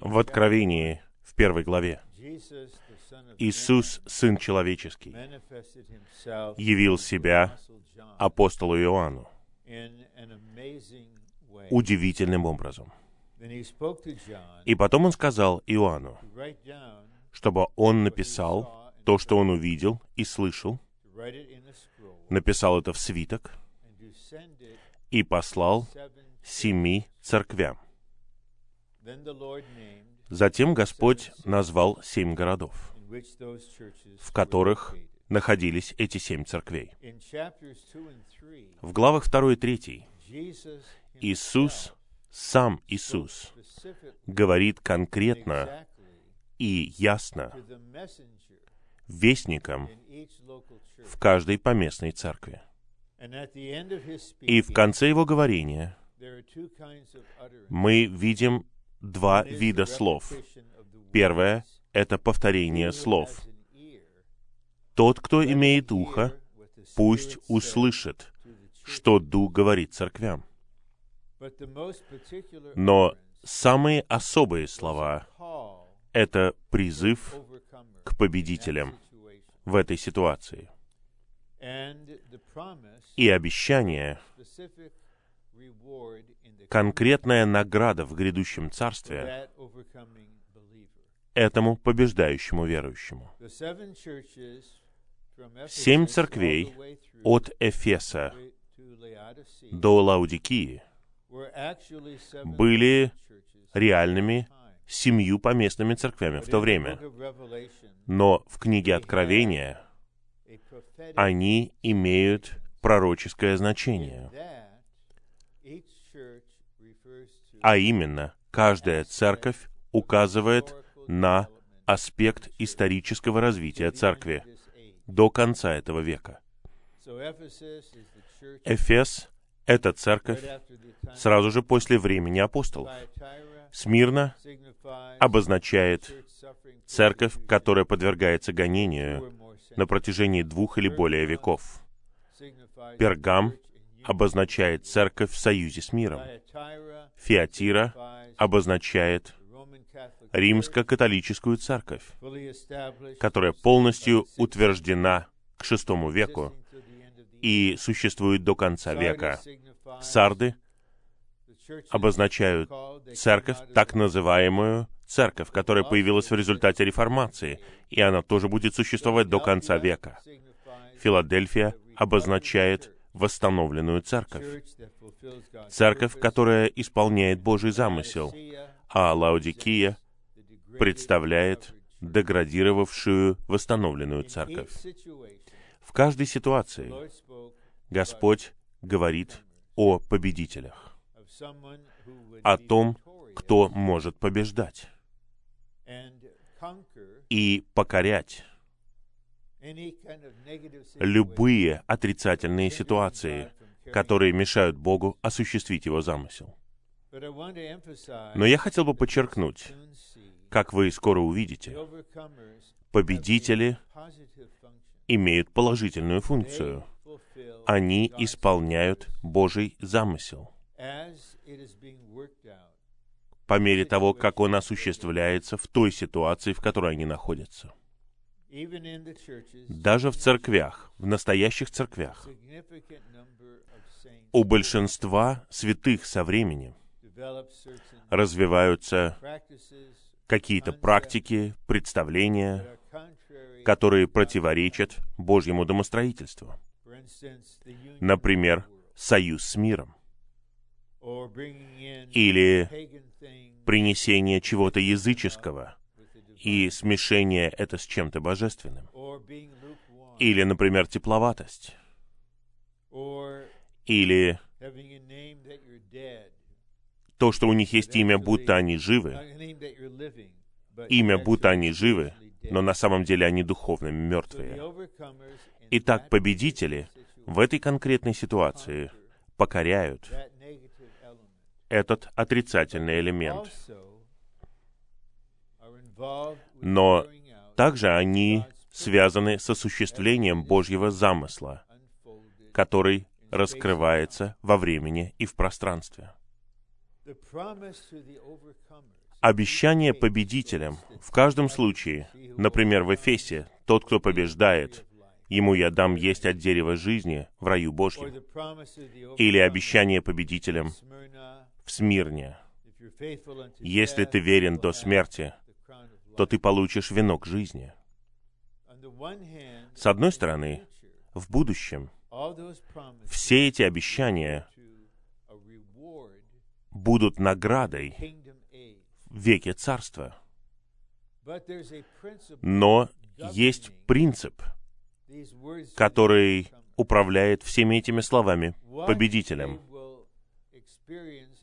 В Откровении, в первой главе, Иисус, Сын Человеческий, явил себя апостолу Иоанну удивительным образом. И потом он сказал Иоанну, чтобы он написал то, что он увидел и слышал, написал это в свиток и послал семи церквям. Затем Господь назвал семь городов, в которых находились эти семь церквей. В главах 2 и 3 Иисус, сам Иисус, говорит конкретно и ясно вестникам в каждой поместной церкви. И в конце его говорения мы видим два вида слов. Первое — это повторение слов. Тот, кто имеет ухо, пусть услышит, что Дух говорит церквям. Но самые особые слова — это призыв к победителям в этой ситуации. И обещание, конкретная награда в грядущем царстве этому побеждающему верующему. Семь церквей от Эфеса до Лаудикии были реальными семью поместными церквями в то время. Но в книге Откровения они имеют пророческое значение. А именно, каждая церковь указывает на аспект исторического развития церкви до конца этого века. Эфес — это церковь сразу же после времени апостолов. Смирно обозначает церковь, которая подвергается гонению на протяжении двух или более веков. Пергам обозначает церковь в союзе с миром. Фиатира обозначает римско-католическую церковь, которая полностью утверждена к шестому веку и существует до конца века. Сарды обозначают церковь, так называемую церковь, которая появилась в результате реформации, и она тоже будет существовать до конца века. Филадельфия обозначает восстановленную церковь. Церковь, которая исполняет Божий замысел, а Лаудикия представляет деградировавшую восстановленную церковь. В каждой ситуации Господь говорит о победителях, о том, кто может побеждать и покорять любые отрицательные ситуации, которые мешают Богу осуществить Его замысел. Но я хотел бы подчеркнуть, как вы скоро увидите, победители имеют положительную функцию. Они исполняют Божий замысел по мере того, как он осуществляется в той ситуации, в которой они находятся. Даже в церквях, в настоящих церквях, у большинства святых со временем развиваются какие-то практики, представления, которые противоречат Божьему домостроительству. Например, союз с миром. Или принесение чего-то языческого и смешение это с чем-то божественным. Или, например, тепловатость. Или то, что у них есть имя, будто они живы, имя, будто они живы, но на самом деле они духовно мертвые. Итак, победители в этой конкретной ситуации покоряют этот отрицательный элемент. Но также они связаны с осуществлением Божьего замысла, который раскрывается во времени и в пространстве. Обещание победителям в каждом случае, например, в Эфесе, тот, кто побеждает, ему я дам есть от дерева жизни в раю Божьем. Или обещание победителям в Смирне. Если ты верен до смерти, то ты получишь венок жизни. С одной стороны, в будущем все эти обещания будут наградой в веке Царства. Но есть принцип, который управляет всеми этими словами победителем.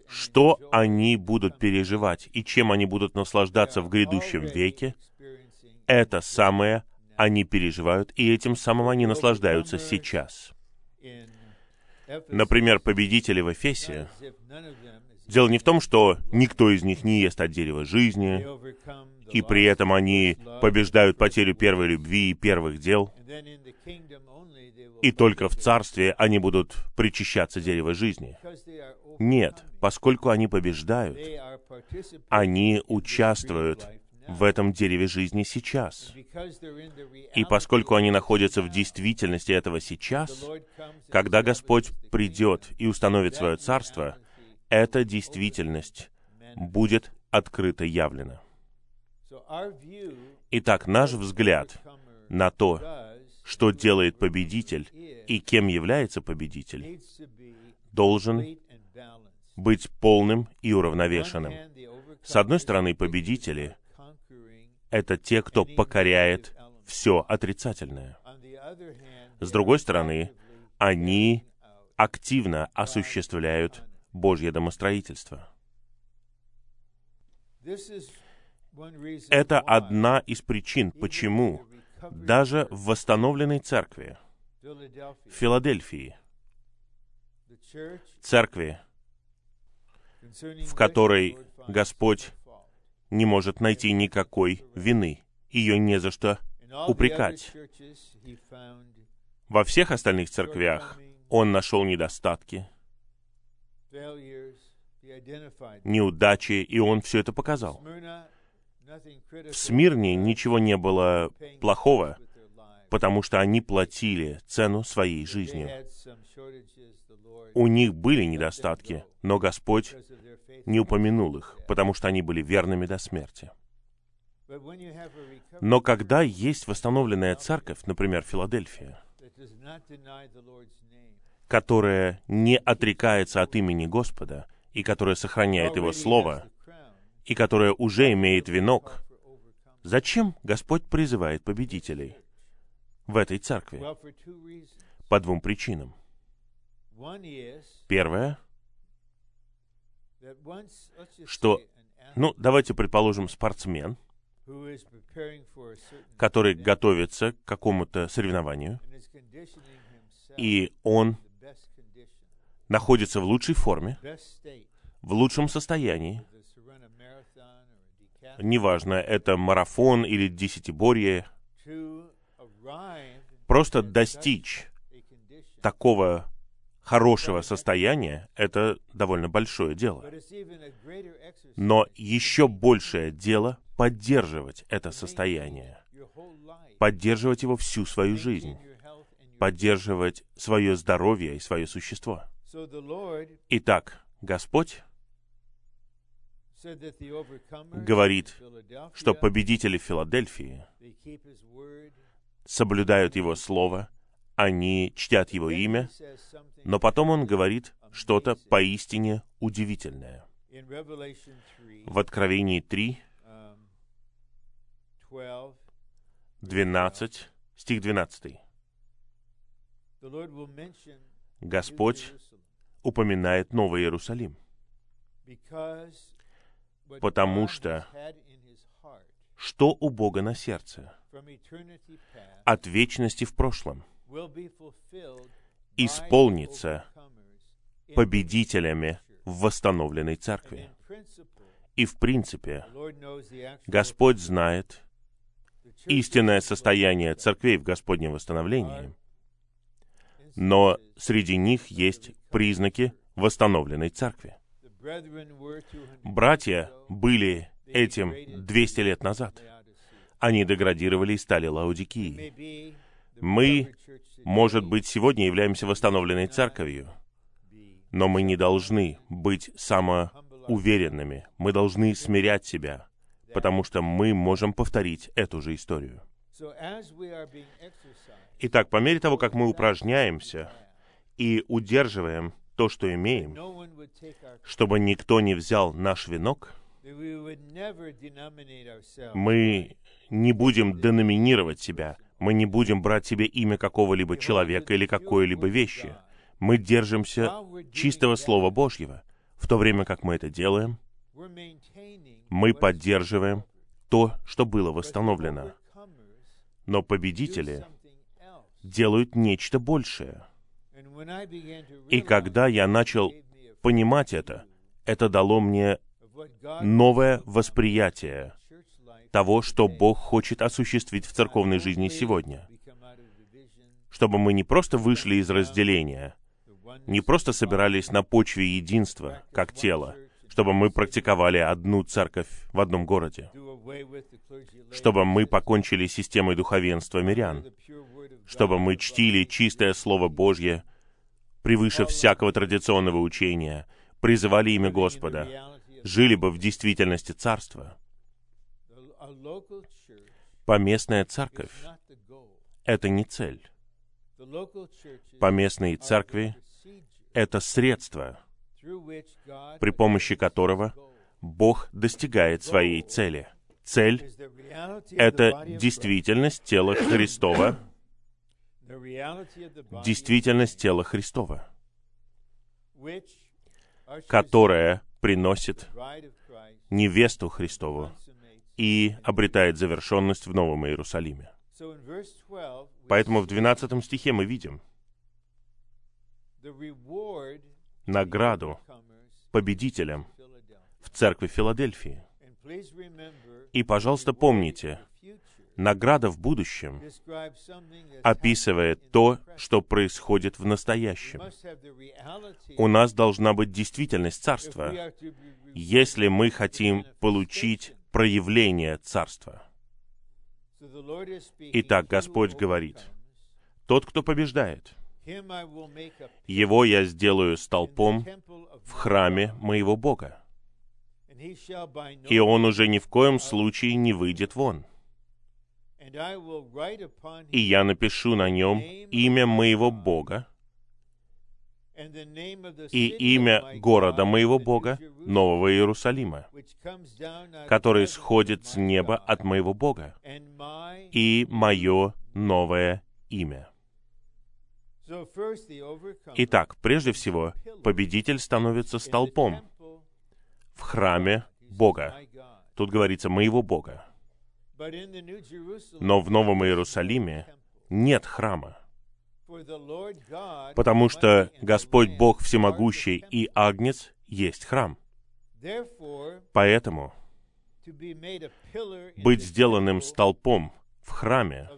Что они будут переживать и чем они будут наслаждаться в грядущем веке, это самое они переживают, и этим самым они наслаждаются сейчас. Например, победители в Эфесе, дело не в том, что никто из них не ест от дерева жизни, и при этом они побеждают потерю первой любви и первых дел, и только в Царстве они будут причащаться дерева жизни. Нет, поскольку они побеждают, они участвуют в этом дереве жизни сейчас. И поскольку они находятся в действительности этого сейчас, когда Господь придет и установит свое царство, эта действительность будет открыто явлена. Итак, наш взгляд на то, что делает победитель и кем является победитель, должен быть полным и уравновешенным. С одной стороны, победители — это те, кто покоряет все отрицательное. С другой стороны, они активно осуществляют Божье домостроительство. Это одна из причин, почему даже в восстановленной церкви, в Филадельфии, церкви, в которой Господь не может найти никакой вины, ее не за что упрекать. Во всех остальных церквях он нашел недостатки, неудачи, и он все это показал. В Смирне ничего не было плохого, потому что они платили цену своей жизнью. У них были недостатки, но Господь не упомянул их, потому что они были верными до смерти. Но когда есть восстановленная церковь, например, Филадельфия, которая не отрекается от имени Господа и которая сохраняет Его Слово, и которая уже имеет венок, зачем Господь призывает победителей в этой церкви? По двум причинам. Первое, что, ну, давайте предположим, спортсмен, который готовится к какому-то соревнованию, и он находится в лучшей форме, в лучшем состоянии, неважно, это марафон или десятиборье, просто достичь такого хорошего состояния — это довольно большое дело. Но еще большее дело — поддерживать это состояние, поддерживать его всю свою жизнь, поддерживать свое здоровье и свое существо. Итак, Господь говорит, что победители Филадельфии соблюдают Его Слово, они чтят Его имя, но потом Он говорит что-то поистине удивительное. В Откровении 3, 12, стих 12. Господь упоминает Новый Иерусалим, потому что что у Бога на сердце от вечности в прошлом исполнится победителями в восстановленной церкви. И в принципе, Господь знает истинное состояние церквей в Господнем восстановлении, но среди них есть признаки восстановленной церкви. Братья были этим 200 лет назад. Они деградировали и стали Лаудикией. Мы, может быть, сегодня являемся восстановленной церковью, но мы не должны быть самоуверенными. Мы должны смирять себя, потому что мы можем повторить эту же историю. Итак, по мере того, как мы упражняемся и удерживаем то, что имеем, чтобы никто не взял наш венок, мы не будем деноминировать себя, мы не будем брать себе имя какого-либо человека или какой-либо вещи. Мы держимся чистого Слова Божьего. В то время как мы это делаем, мы поддерживаем то, что было восстановлено. Но победители делают нечто большее. И когда я начал понимать это, это дало мне новое восприятие того, что Бог хочет осуществить в церковной жизни сегодня. Чтобы мы не просто вышли из разделения, не просто собирались на почве единства, как тело, чтобы мы практиковали одну церковь в одном городе, чтобы мы покончили с системой духовенства мирян, чтобы мы чтили чистое Слово Божье превыше всякого традиционного учения, призывали имя Господа, жили бы в действительности Царства. Поместная церковь — это не цель. Поместные церкви — это средство, при помощи которого Бог достигает своей цели. Цель — это действительность тела Христова, действительность тела Христова, которая приносит невесту Христову и обретает завершенность в Новом Иерусалиме. Поэтому в 12 стихе мы видим награду победителям в церкви Филадельфии. И, пожалуйста, помните, награда в будущем описывает то, что происходит в настоящем. У нас должна быть действительность Царства, если мы хотим получить проявление Царства. Итак, Господь говорит, «Тот, кто побеждает, его я сделаю столпом в храме моего Бога, и он уже ни в коем случае не выйдет вон и я напишу на нем имя моего Бога и имя города моего Бога, Нового Иерусалима, который сходит с неба от моего Бога, и мое новое имя. Итак, прежде всего, победитель становится столпом в храме Бога. Тут говорится «моего Бога». Но в Новом Иерусалиме нет храма, потому что Господь Бог Всемогущий и Агнец есть храм. Поэтому быть сделанным столпом в храме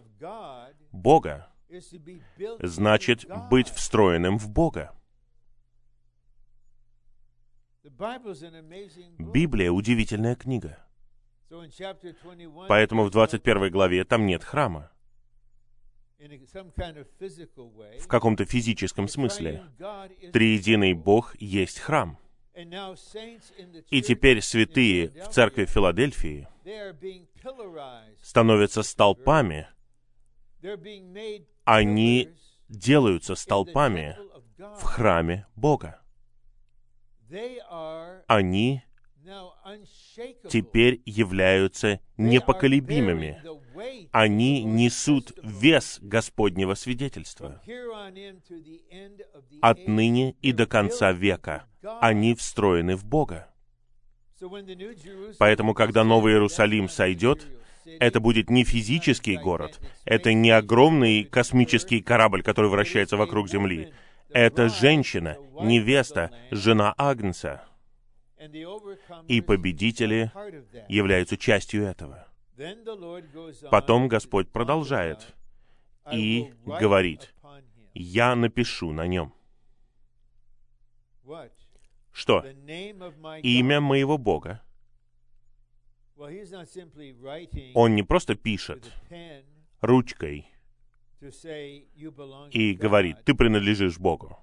Бога значит быть встроенным в Бога. Библия — удивительная книга. Поэтому в 21 главе там нет храма. В каком-то физическом смысле. Триединый Бог есть храм. И теперь святые в церкви Филадельфии становятся столпами. Они делаются столпами в храме Бога. Они теперь являются непоколебимыми. Они несут вес Господнего свидетельства. Отныне и до конца века они встроены в Бога. Поэтому, когда Новый Иерусалим сойдет, это будет не физический город, это не огромный космический корабль, который вращается вокруг Земли. Это женщина, невеста, жена Агнца — и победители являются частью этого. Потом Господь продолжает и говорит, «Я напишу на нем». что? Имя моего Бога, он не просто пишет ручкой и говорит, ты принадлежишь Богу.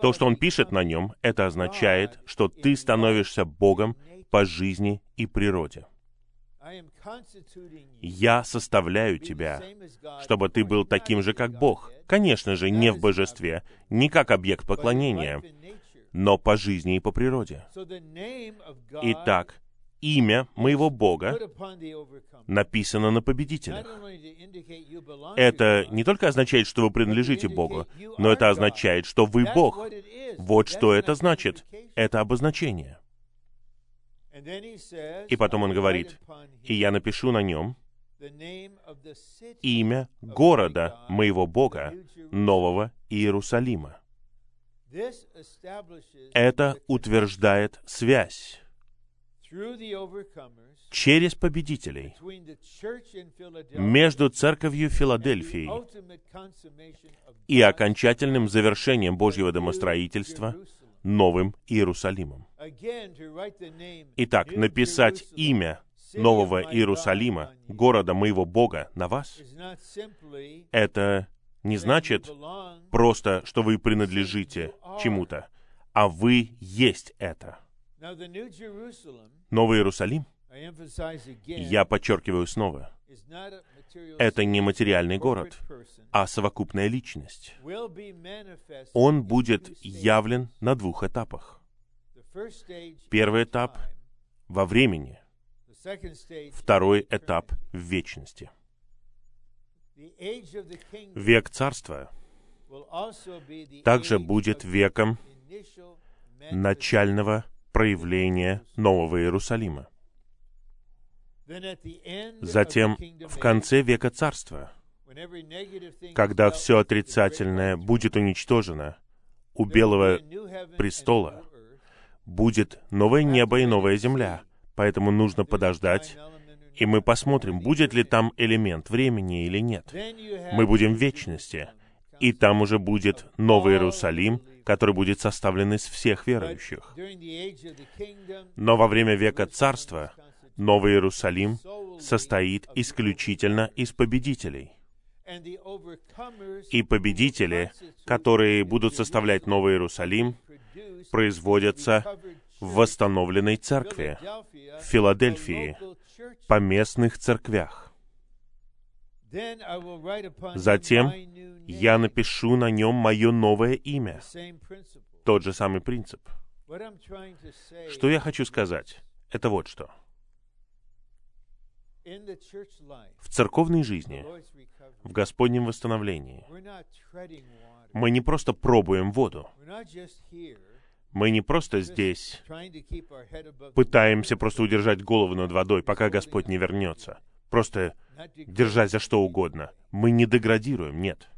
То, что он пишет на нем, это означает, что ты становишься Богом по жизни и природе. Я составляю тебя, чтобы ты был таким же, как Бог. Конечно же, не в божестве, не как объект поклонения, но по жизни и по природе. Итак, имя моего Бога написано на победителях. Это не только означает, что вы принадлежите Богу, но это означает, что вы Бог. Вот что это значит. Это обозначение. И потом он говорит, «И я напишу на нем имя города моего Бога, Нового Иерусалима». Это утверждает связь через победителей между церковью Филадельфии и окончательным завершением Божьего домостроительства Новым Иерусалимом. Итак, написать имя Нового Иерусалима, города моего Бога, на вас, это не значит просто, что вы принадлежите чему-то, а вы есть это. Новый Иерусалим, я подчеркиваю снова, это не материальный город, а совокупная личность. Он будет явлен на двух этапах. Первый этап — во времени, второй этап — в вечности. Век Царства также будет веком начального проявления Нового Иерусалима. Затем, в конце века Царства, когда все отрицательное будет уничтожено, у Белого престола будет новое небо и новая земля, поэтому нужно подождать, и мы посмотрим, будет ли там элемент времени или нет. Мы будем в вечности, и там уже будет Новый Иерусалим, который будет составлен из всех верующих. Но во время века Царства Новый Иерусалим состоит исключительно из победителей. И победители, которые будут составлять Новый Иерусалим, производятся в восстановленной церкви, в Филадельфии, по местных церквях. Затем я напишу на нем мое новое имя. Тот же самый принцип. Что я хочу сказать? Это вот что. В церковной жизни, в Господнем восстановлении, мы не просто пробуем воду. Мы не просто здесь пытаемся просто удержать голову над водой, пока Господь не вернется. Просто держась за что угодно. Мы не деградируем, нет.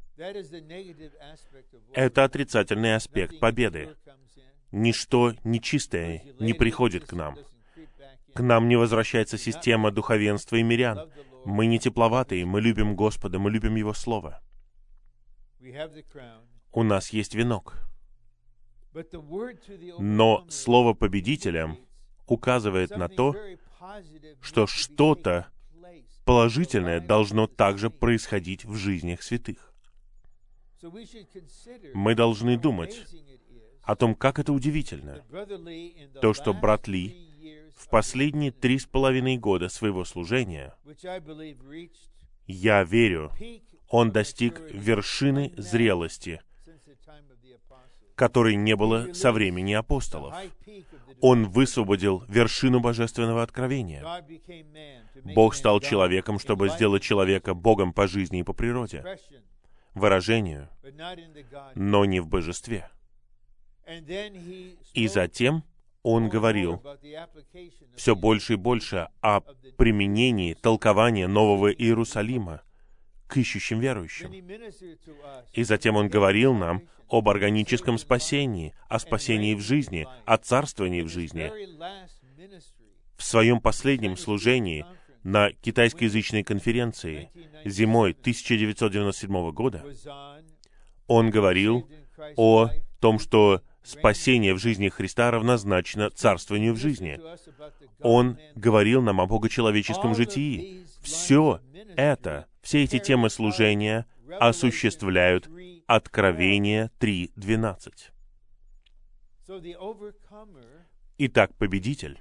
Это отрицательный аспект победы. Ничто нечистое не приходит к нам. К нам не возвращается система духовенства и мирян. Мы не тепловатые, мы любим Господа, мы любим Его Слово. У нас есть венок. Но слово победителям указывает на то, что что-то положительное должно также происходить в жизнях святых. Мы должны думать о том, как это удивительно, то, что брат Ли в последние три с половиной года своего служения, я верю, он достиг вершины зрелости которой не было со времени апостолов. Он высвободил вершину божественного откровения. Бог стал человеком, чтобы сделать человека Богом по жизни и по природе, выражению, но не в божестве. И затем он говорил все больше и больше о применении толкования Нового Иерусалима к ищущим верующим. И затем он говорил нам об органическом спасении, о спасении в жизни, о царствовании в жизни. В своем последнем служении на китайскоязычной конференции зимой 1997 года он говорил о том, что спасение в жизни Христа равнозначно царствованию в жизни. Он говорил нам о богочеловеческом житии. Все это, все эти темы служения осуществляют Откровение 3.12. Итак, победитель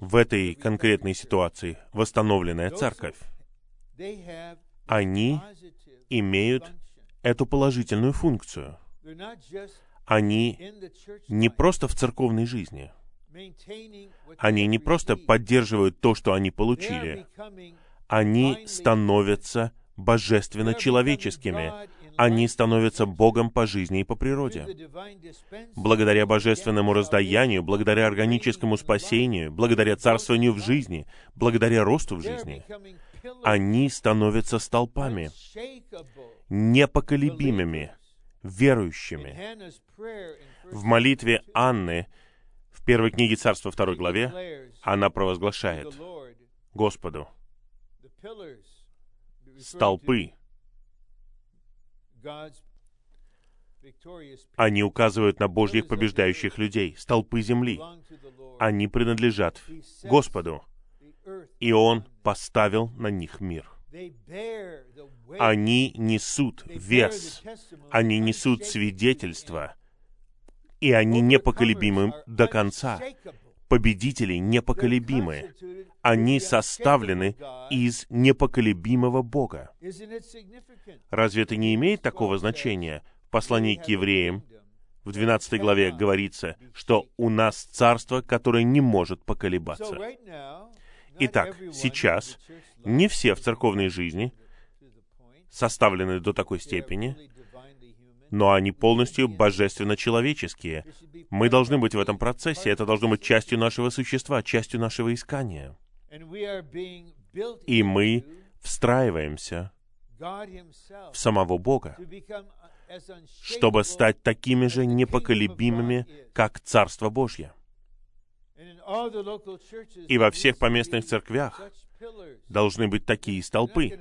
в этой конкретной ситуации, восстановленная церковь, они имеют эту положительную функцию. Они не просто в церковной жизни. Они не просто поддерживают то, что они получили. Они становятся божественно-человеческими. Они становятся Богом по жизни и по природе. Благодаря божественному раздаянию, благодаря органическому спасению, благодаря царствованию в жизни, благодаря росту в жизни, они становятся столпами, непоколебимыми, верующими. В молитве Анны в первой книге Царства второй главе она провозглашает Господу столпы. Они указывают на Божьих побеждающих людей, столпы земли. Они принадлежат Господу, и Он поставил на них мир. Они несут вес, они несут свидетельство, и они непоколебимы до конца. Победители непоколебимы. Они составлены из непоколебимого Бога. Разве это не имеет такого значения? В послании к евреям в 12 главе говорится, что у нас царство, которое не может поколебаться. Итак, сейчас не все в церковной жизни составлены до такой степени, но они полностью божественно-человеческие. Мы должны быть в этом процессе, это должно быть частью нашего существа, частью нашего искания. И мы встраиваемся в самого Бога, чтобы стать такими же непоколебимыми, как Царство Божье. И во всех поместных церквях должны быть такие столпы.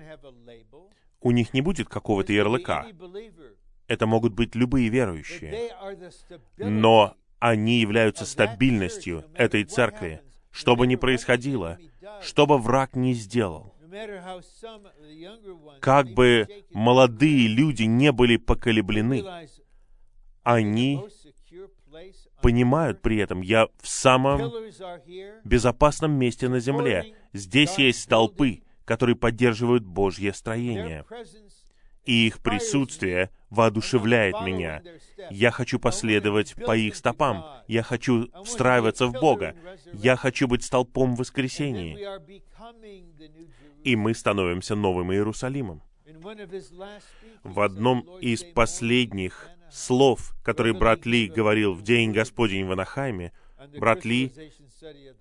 У них не будет какого-то ярлыка. Это могут быть любые верующие. Но они являются стабильностью этой церкви. Что бы ни происходило, что бы враг ни сделал, как бы молодые люди не были поколеблены, они понимают при этом, я в самом безопасном месте на земле. Здесь есть столпы, которые поддерживают Божье строение. И их присутствие воодушевляет меня. Я хочу последовать по их стопам. Я хочу встраиваться в Бога. Я хочу быть столпом в воскресении. И мы становимся новым Иерусалимом. В одном из последних слов, которые брат Ли говорил в День Господень в Анахайме, брат Ли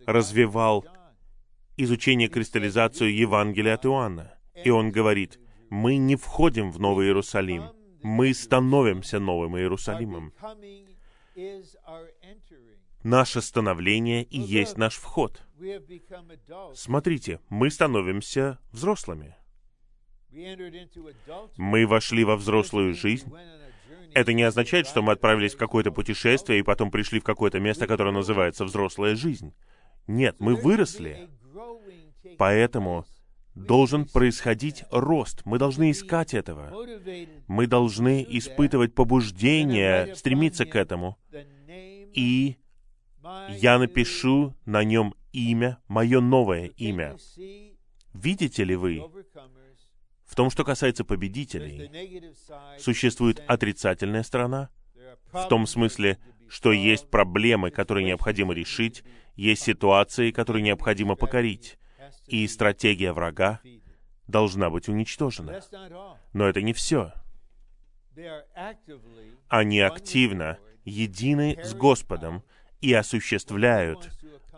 развивал изучение кристаллизацию Евангелия от Иоанна. И он говорит, мы не входим в Новый Иерусалим, мы становимся Новым Иерусалимом. Наше становление и есть наш вход. Смотрите, мы становимся взрослыми. Мы вошли во взрослую жизнь, это не означает, что мы отправились в какое-то путешествие и потом пришли в какое-то место, которое называется взрослая жизнь. Нет, мы выросли. Поэтому должен происходить рост. Мы должны искать этого. Мы должны испытывать побуждение, стремиться к этому. И я напишу на нем имя, мое новое имя. Видите ли вы, в том, что касается победителей, существует отрицательная сторона, в том смысле, что есть проблемы, которые необходимо решить, есть ситуации, которые необходимо покорить, и стратегия врага должна быть уничтожена. Но это не все. Они активно едины с Господом и осуществляют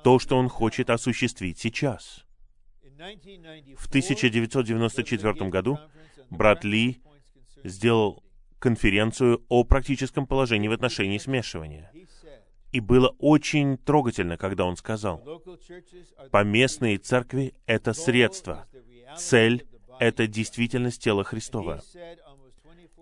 то, что Он хочет осуществить сейчас. В 1994 году брат Ли сделал конференцию о практическом положении в отношении смешивания. И было очень трогательно, когда он сказал, поместные церкви — это средство, цель — это действительность тела Христова.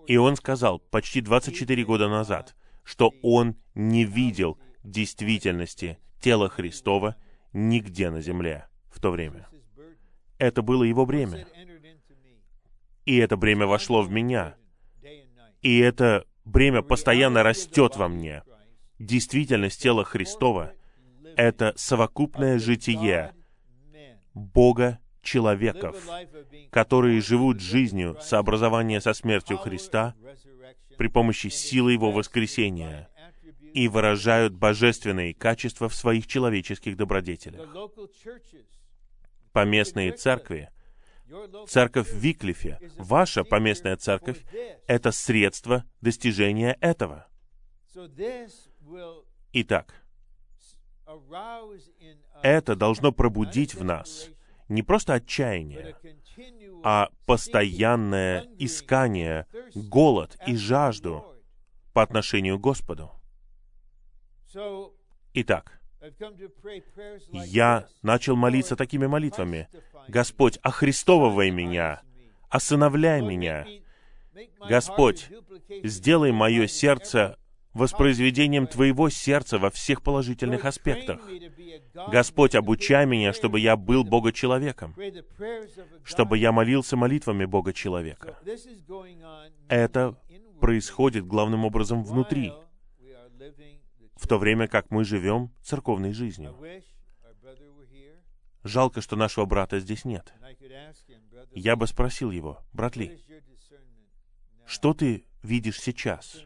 И он сказал почти 24 года назад, что он не видел действительности тела Христова нигде на земле в то время. Это было его бремя. И это бремя вошло в меня. И это бремя постоянно растет во мне. Действительность тела Христова — это совокупное житие Бога человеков, которые живут жизнью сообразования со смертью Христа при помощи силы Его воскресения и выражают божественные качества в своих человеческих добродетелях. Поместные церкви, церковь в Виклифе, ваша поместная церковь — это средство достижения этого. Итак, это должно пробудить в нас не просто отчаяние, а постоянное искание, голод и жажду по отношению к Господу. Итак, я начал молиться такими молитвами. «Господь, охристовывай меня, осыновляй меня. Господь, сделай мое сердце воспроизведением Твоего сердца во всех положительных аспектах. Господь, обучай меня, чтобы я был Бога-человеком, чтобы я молился молитвами Бога-человека. Это происходит главным образом внутри, в то время как мы живем церковной жизнью. Жалко, что нашего брата здесь нет. Я бы спросил его, брат Ли, что ты видишь сейчас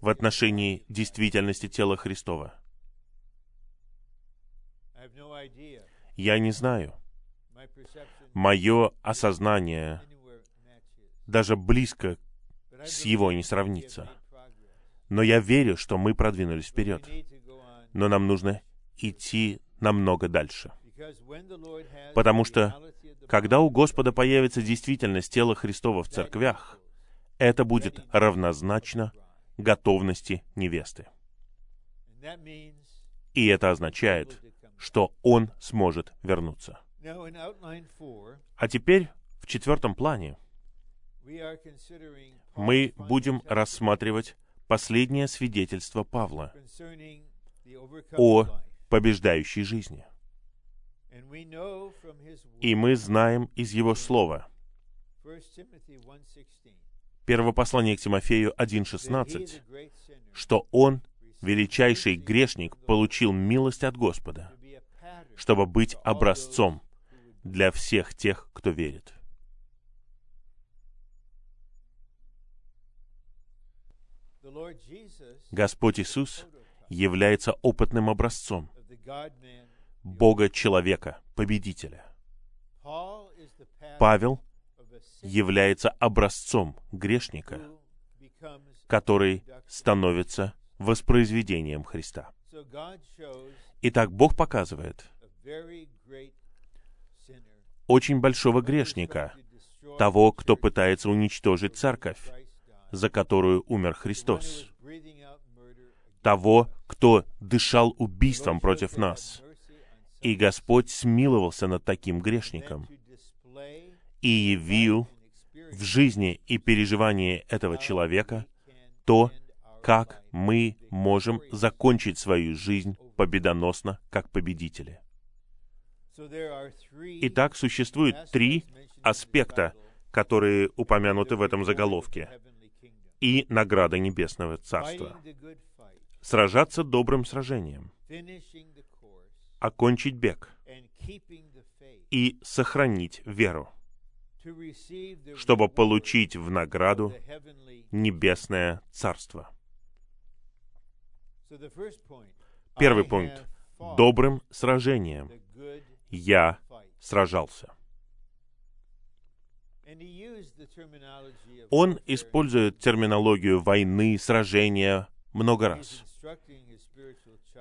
в отношении действительности тела Христова? Я не знаю. Мое осознание даже близко с его не сравнится. Но я верю, что мы продвинулись вперед. Но нам нужно идти намного дальше. Потому что, когда у Господа появится действительность тела Христова в церквях, это будет равнозначно готовности невесты. И это означает, что он сможет вернуться. А теперь в четвертом плане мы будем рассматривать последнее свидетельство Павла о побеждающей жизни. И мы знаем из его слова, Первое послание к Тимофею 1.16, что он, величайший грешник, получил милость от Господа, чтобы быть образцом для всех тех, кто верит. Господь Иисус является опытным образцом Бога-человека, победителя. Павел является образцом грешника, который становится воспроизведением Христа. Итак, Бог показывает очень большого грешника, того, кто пытается уничтожить церковь, за которую умер Христос, того, кто дышал убийством против нас. И Господь смиловался над таким грешником и явил в жизни и переживании этого человека то, как мы можем закончить свою жизнь победоносно, как победители. Итак, существует три аспекта, которые упомянуты в этом заголовке, и награда Небесного Царства. Сражаться добрым сражением, окончить бег и сохранить веру чтобы получить в награду небесное царство. Первый пункт. Добрым сражением я сражался. Он использует терминологию войны, сражения много раз.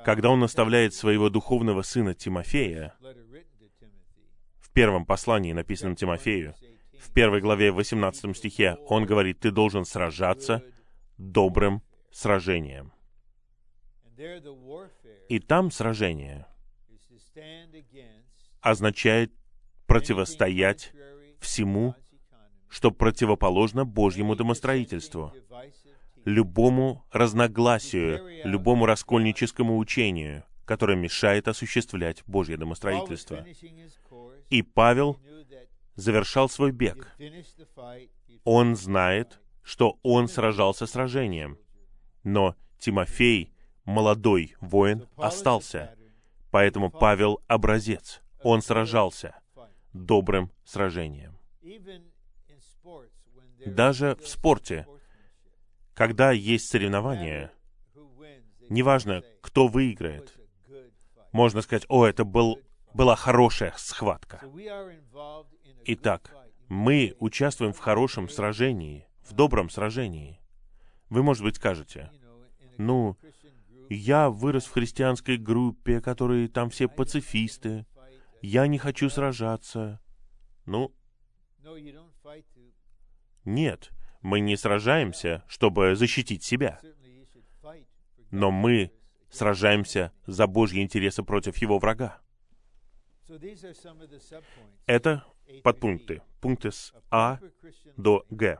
Когда он наставляет своего духовного сына Тимофея, в первом послании, написанном Тимофею, в первой главе 18 стихе, он говорит, ты должен сражаться добрым сражением. И там сражение означает противостоять всему, что противоположно Божьему домостроительству, любому разногласию, любому раскольническому учению, которое мешает осуществлять Божье домостроительство. И Павел завершал свой бег. Он знает, что он сражался сражением. Но Тимофей, молодой воин, остался. Поэтому Павел — образец. Он сражался добрым сражением. Даже в спорте, когда есть соревнования, неважно, кто выиграет, можно сказать, о, это был, была хорошая схватка. Итак, мы участвуем в хорошем сражении, в добром сражении. Вы, может быть, скажете, ну, я вырос в христианской группе, которые там все пацифисты, я не хочу сражаться. Ну, нет, мы не сражаемся, чтобы защитить себя. Но мы сражаемся за Божьи интересы против его врага. Это подпункты, пункты с А до Г.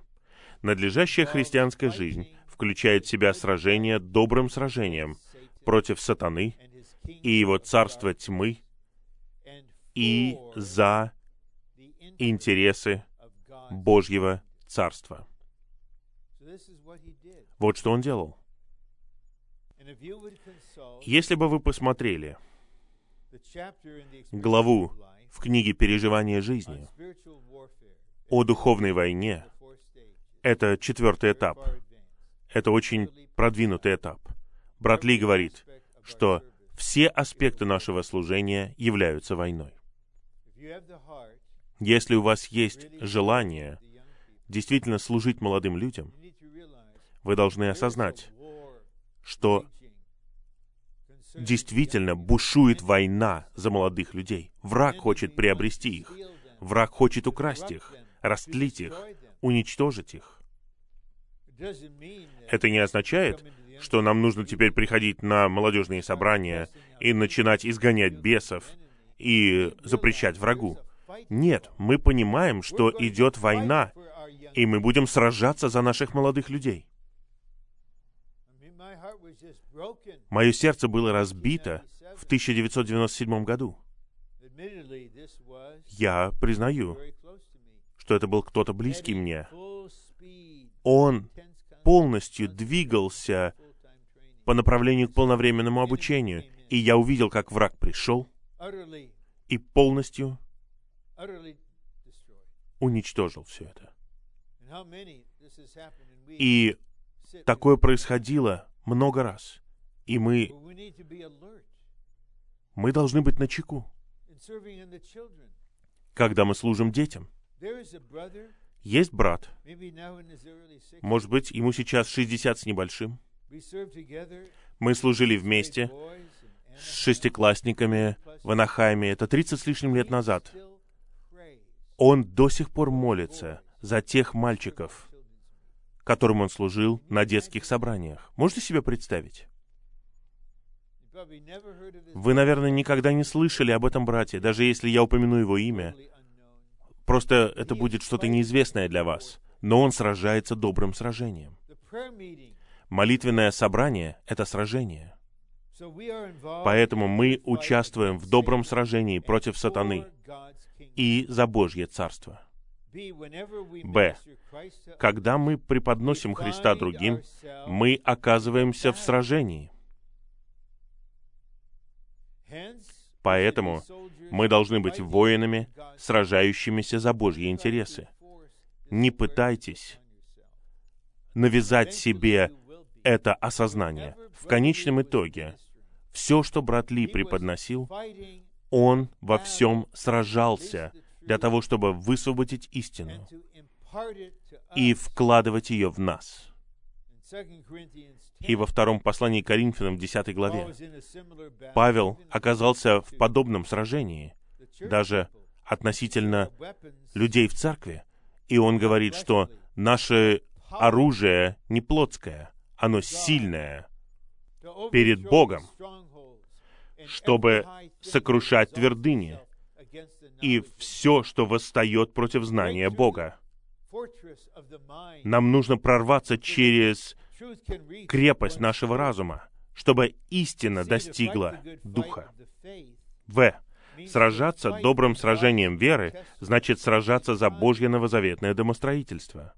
Надлежащая христианская жизнь включает в себя сражение добрым сражением против сатаны и его царства тьмы и за интересы Божьего Царства. Вот что он делал. Если бы вы посмотрели главу в книге «Переживание жизни» о духовной войне, это четвертый этап. Это очень продвинутый этап. Брат Ли говорит, что все аспекты нашего служения являются войной. Если у вас есть желание действительно служить молодым людям, вы должны осознать, что действительно бушует война за молодых людей. Враг хочет приобрести их. Враг хочет украсть их, растлить их, уничтожить их. Это не означает, что нам нужно теперь приходить на молодежные собрания и начинать изгонять бесов и запрещать врагу. Нет, мы понимаем, что идет война, и мы будем сражаться за наших молодых людей. Мое сердце было разбито в 1997 году. Я признаю, что это был кто-то близкий мне. Он полностью двигался по направлению к полновременному обучению, и я увидел, как враг пришел и полностью уничтожил все это. И такое происходило много раз. И мы, мы должны быть на чеку, когда мы служим детям. Есть брат, может быть, ему сейчас 60 с небольшим. Мы служили вместе с шестиклассниками в Анахайме. Это 30 с лишним лет назад. Он до сих пор молится за тех мальчиков, которым он служил на детских собраниях. Можете себе представить? Вы, наверное, никогда не слышали об этом брате, даже если я упомяну его имя. Просто это будет что-то неизвестное для вас. Но он сражается добрым сражением. Молитвенное собрание — это сражение. Поэтому мы участвуем в добром сражении против сатаны и за Божье Царство. Б. Когда мы преподносим Христа другим, мы оказываемся в сражении. Поэтому мы должны быть воинами, сражающимися за Божьи интересы. Не пытайтесь навязать себе это осознание. В конечном итоге, все, что брат Ли преподносил, он во всем сражался для того, чтобы высвободить истину и вкладывать ее в нас. И во втором послании к Коринфянам, 10 главе, Павел оказался в подобном сражении, даже относительно людей в церкви. И он говорит, что наше оружие не плотское, оно сильное перед Богом, чтобы сокрушать твердыни и все, что восстает против знания Бога. Нам нужно прорваться через крепость нашего разума, чтобы истина достигла Духа. В. Сражаться добрым сражением веры значит сражаться за Божье новозаветное домостроительство.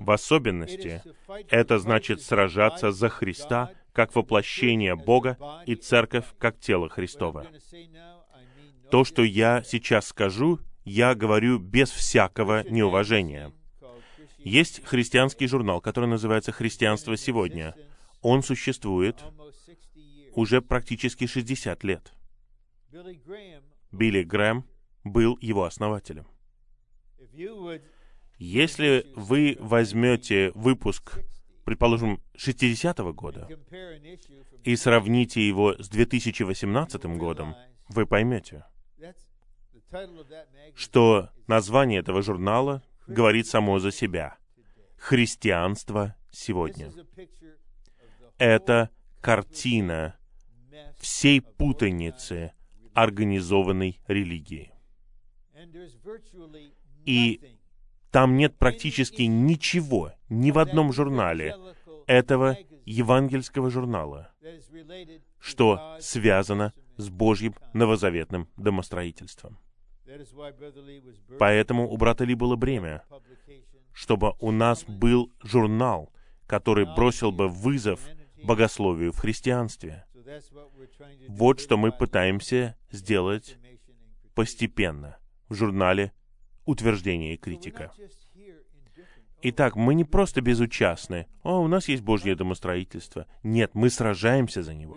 В особенности, это значит сражаться за Христа как воплощение Бога и Церковь как тело Христова. То, что я сейчас скажу, я говорю без всякого неуважения. Есть христианский журнал, который называется «Христианство сегодня». Он существует уже практически 60 лет. Билли Грэм был его основателем. Если вы возьмете выпуск, предположим, 60-го года и сравните его с 2018 годом, вы поймете, что название этого журнала говорит само за себя. Христианство сегодня. Это картина всей путаницы организованной религии. И там нет практически ничего, ни в одном журнале этого евангельского журнала, что связано с Божьим новозаветным домостроительством. Поэтому у брата Ли было бремя, чтобы у нас был журнал, который бросил бы вызов богословию в христианстве. Вот что мы пытаемся сделать постепенно в журнале «Утверждение и критика». Итак, мы не просто безучастны. О, у нас есть Божье домостроительство. Нет, мы сражаемся за него.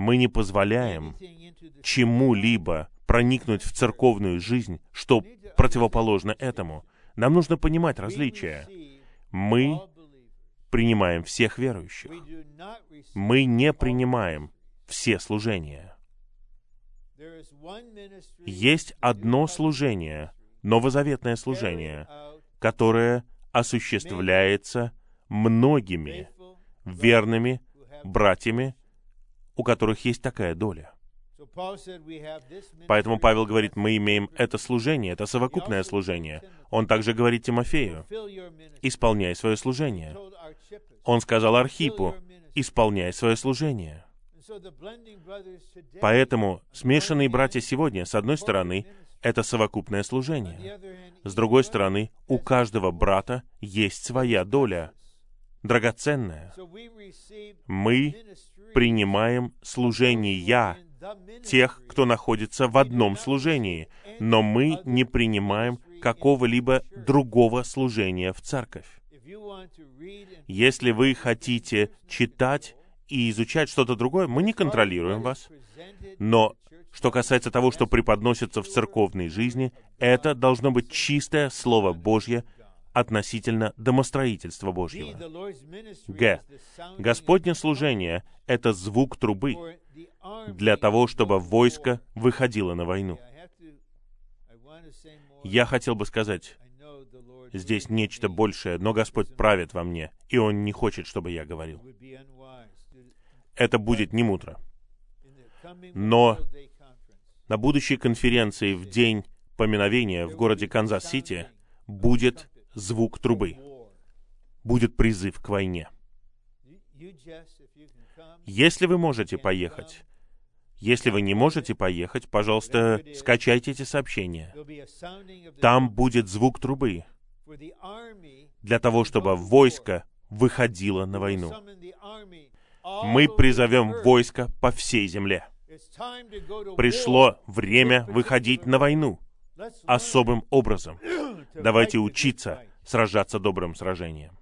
Мы не позволяем чему-либо проникнуть в церковную жизнь, что противоположно этому. Нам нужно понимать различия. Мы принимаем всех верующих. Мы не принимаем все служения. Есть одно служение, новозаветное служение, которое осуществляется многими верными братьями, у которых есть такая доля. Поэтому Павел говорит, мы имеем это служение, это совокупное служение. Он также говорит Тимофею, исполняй свое служение. Он сказал Архипу, исполняй свое служение. Поэтому смешанные братья сегодня, с одной стороны, это совокупное служение. С другой стороны, у каждого брата есть своя доля, драгоценная. Мы принимаем служение тех, кто находится в одном служении, но мы не принимаем какого-либо другого служения в церковь. Если вы хотите читать и изучать что-то другое, мы не контролируем вас. Но что касается того, что преподносится в церковной жизни, это должно быть чистое Слово Божье относительно домостроительства Божьего. Г. Господне служение — это звук трубы для того, чтобы войско выходило на войну. Я хотел бы сказать, здесь нечто большее, но Господь правит во мне, и Он не хочет, чтобы я говорил. Это будет не мудро. Но на будущей конференции в день поминовения в городе Канзас-Сити будет звук трубы. Будет призыв к войне. Если вы можете поехать, если вы не можете поехать, пожалуйста, скачайте эти сообщения. Там будет звук трубы для того, чтобы войско выходило на войну. Мы призовем войско по всей земле. Пришло время выходить на войну особым образом. Давайте учиться сражаться добрым сражением.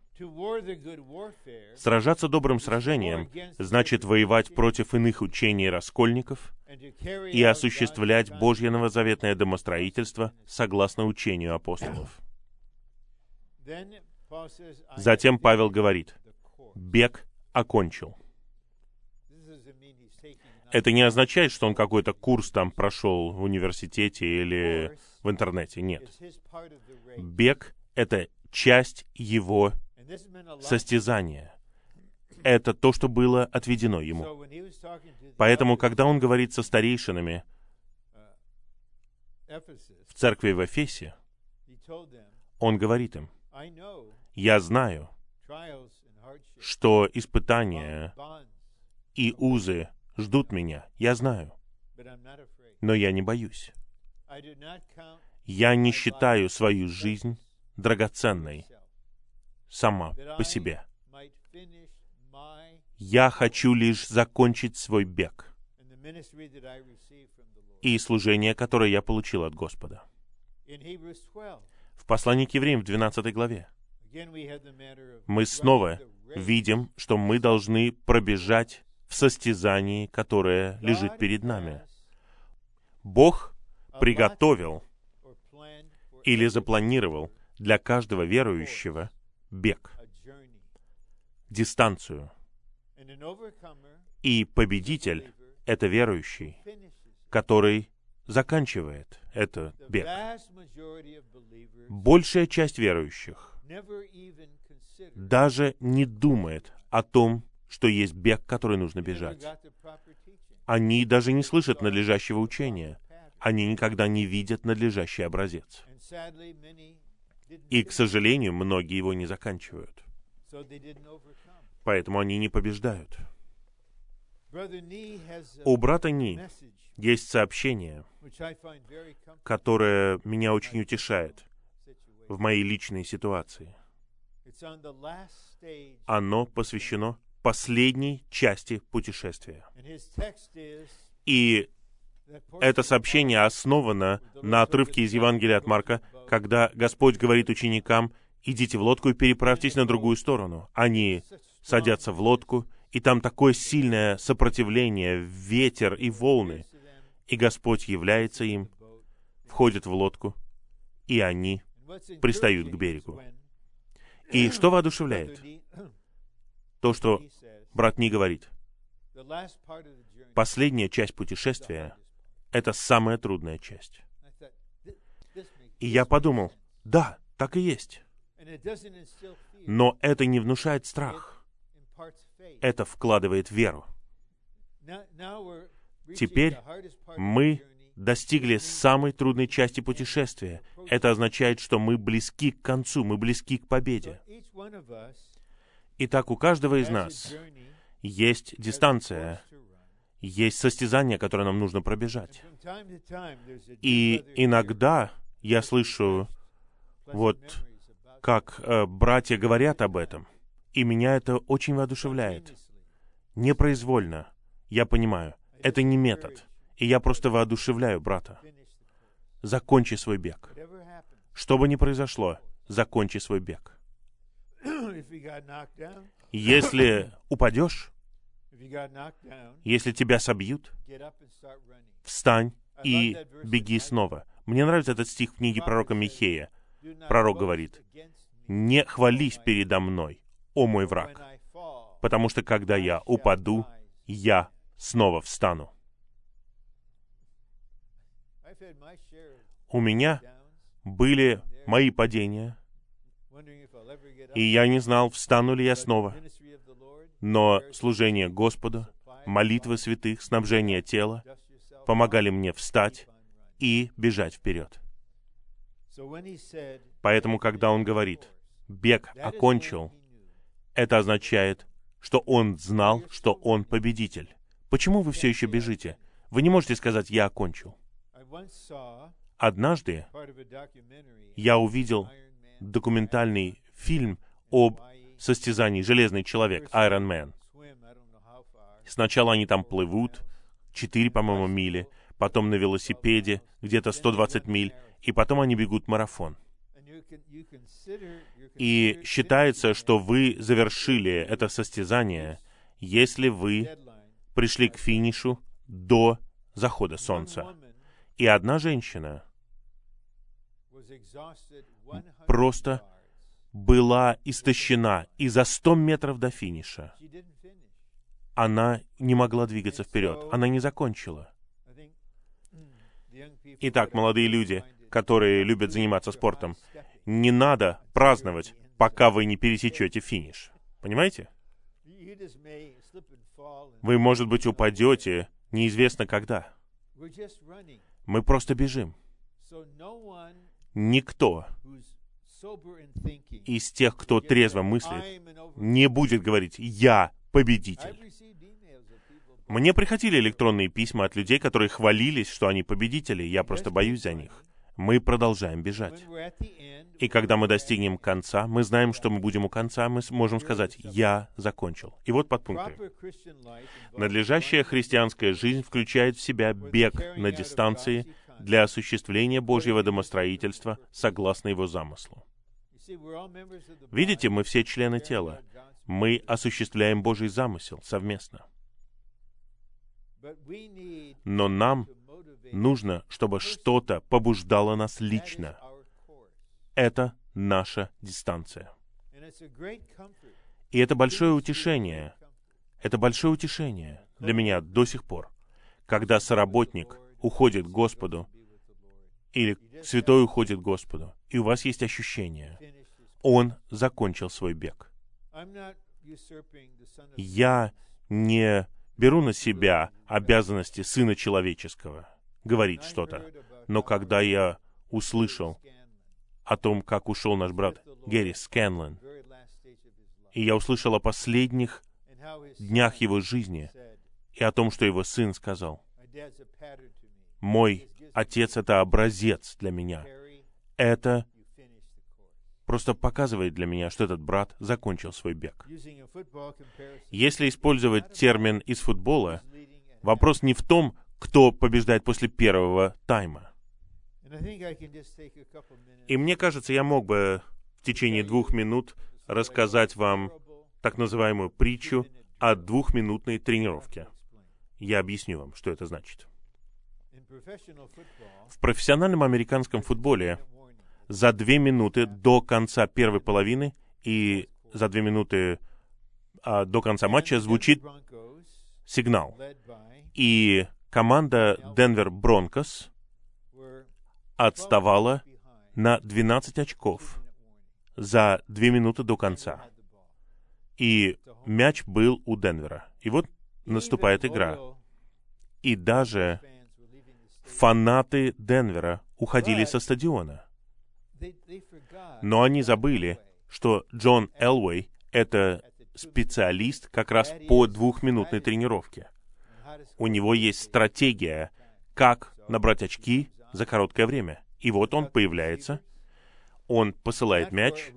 Сражаться добрым сражением значит воевать против иных учений раскольников и осуществлять Божье новозаветное домостроительство согласно учению апостолов. Затем Павел говорит, «Бег окончил». Это не означает, что он какой-то курс там прошел в университете или в интернете. Нет. Бег — это часть его состязания. Это то, что было отведено ему. Поэтому, когда он говорит со старейшинами в церкви в Эфесе, Он говорит им, «Я знаю, что испытания и узы ждут меня. Я знаю. Но я не боюсь. Я не считаю свою жизнь драгоценной сама по себе. Я хочу лишь закончить свой бег и служение, которое я получил от Господа. В послании к евреям в 12 главе мы снова видим, что мы должны пробежать в состязании, которое лежит перед нами. Бог приготовил или запланировал для каждого верующего бег, дистанцию. И победитель — это верующий, который заканчивает этот бег. Большая часть верующих даже не думает о том, что есть бег, который нужно бежать. Они даже не слышат надлежащего учения. Они никогда не видят надлежащий образец. И, к сожалению, многие его не заканчивают. Поэтому они не побеждают. У брата Ни есть сообщение, которое меня очень утешает в моей личной ситуации. Оно посвящено последней части путешествия. И это сообщение основано на отрывке из Евангелия от Марка, когда Господь говорит ученикам, идите в лодку и переправьтесь на другую сторону. Они садятся в лодку, и там такое сильное сопротивление, ветер и волны. И Господь является им, входит в лодку, и они пристают к берегу. И что воодушевляет? То, что брат не говорит. Последняя часть путешествия — это самая трудная часть. И я подумал, да, так и есть. Но это не внушает страх. Это вкладывает веру. Теперь мы достигли самой трудной части путешествия. Это означает, что мы близки к концу, мы близки к победе. Итак, у каждого из нас есть дистанция, есть состязание, которое нам нужно пробежать. И иногда я слышу, вот как э, братья говорят об этом, и меня это очень воодушевляет. Непроизвольно, я понимаю, это не метод. И я просто воодушевляю брата. Закончи свой бег. Что бы ни произошло, закончи свой бег. Если упадешь, если тебя собьют, встань и беги снова. Мне нравится этот стих в книге пророка Михея. Пророк говорит, «Не хвались передо мной, о мой враг, потому что когда я упаду, я снова встану». У меня были мои падения, и я не знал, встану ли я снова. Но служение Господу, молитвы святых, снабжение тела помогали мне встать и бежать вперед. Поэтому, когда он говорит, бег окончил, это означает, что он знал, что он победитель. Почему вы все еще бежите? Вы не можете сказать, я окончил. Однажды я увидел документальный фильм об состязании «Железный человек», Iron Man. Сначала они там плывут, 4, по-моему, мили, потом на велосипеде, где-то 120 миль, и потом они бегут марафон. И считается, что вы завершили это состязание, если вы пришли к финишу до захода солнца. И одна женщина просто была истощена, и за 100 метров до финиша она не могла двигаться вперед, она не закончила. Итак, молодые люди, которые любят заниматься спортом, не надо праздновать, пока вы не пересечете финиш. Понимаете? Вы, может быть, упадете неизвестно когда. Мы просто бежим. никто из тех, кто трезво мыслит, не будет говорить «я победитель». Мне приходили электронные письма от людей, которые хвалились, что они победители. Я просто боюсь за них. Мы продолжаем бежать. И когда мы достигнем конца, мы знаем, что мы будем у конца, мы можем сказать «Я закончил». И вот подпункты. Надлежащая христианская жизнь включает в себя бег на дистанции для осуществления Божьего домостроительства согласно Его замыслу. Видите, мы все члены тела. Мы осуществляем Божий замысел совместно. Но нам нужно, чтобы что-то побуждало нас лично. Это наша дистанция. И это большое утешение. Это большое утешение для меня до сих пор, когда соработник уходит к Господу, или святой уходит к Господу, и у вас есть ощущение, он закончил свой бег. Я не беру на себя обязанности Сына Человеческого говорить что-то. Но когда я услышал о том, как ушел наш брат Герри Скэнлон, и я услышал о последних днях его жизни, и о том, что его сын сказал, «Мой отец — это образец для меня». Это просто показывает для меня, что этот брат закончил свой бег. Если использовать термин из футбола, вопрос не в том, кто побеждает после первого тайма. И мне кажется, я мог бы в течение двух минут рассказать вам так называемую притчу о двухминутной тренировке. Я объясню вам, что это значит. В профессиональном американском футболе за две минуты до конца первой половины и за две минуты а, до конца матча звучит сигнал. И команда Денвер Бронкос отставала на 12 очков за две минуты до конца. И мяч был у Денвера. И вот наступает игра. И даже фанаты Денвера уходили со стадиона. Но они забыли, что Джон Элвей — это специалист как раз по двухминутной тренировке. У него есть стратегия, как набрать очки за короткое время. И вот он появляется, он посылает мяч,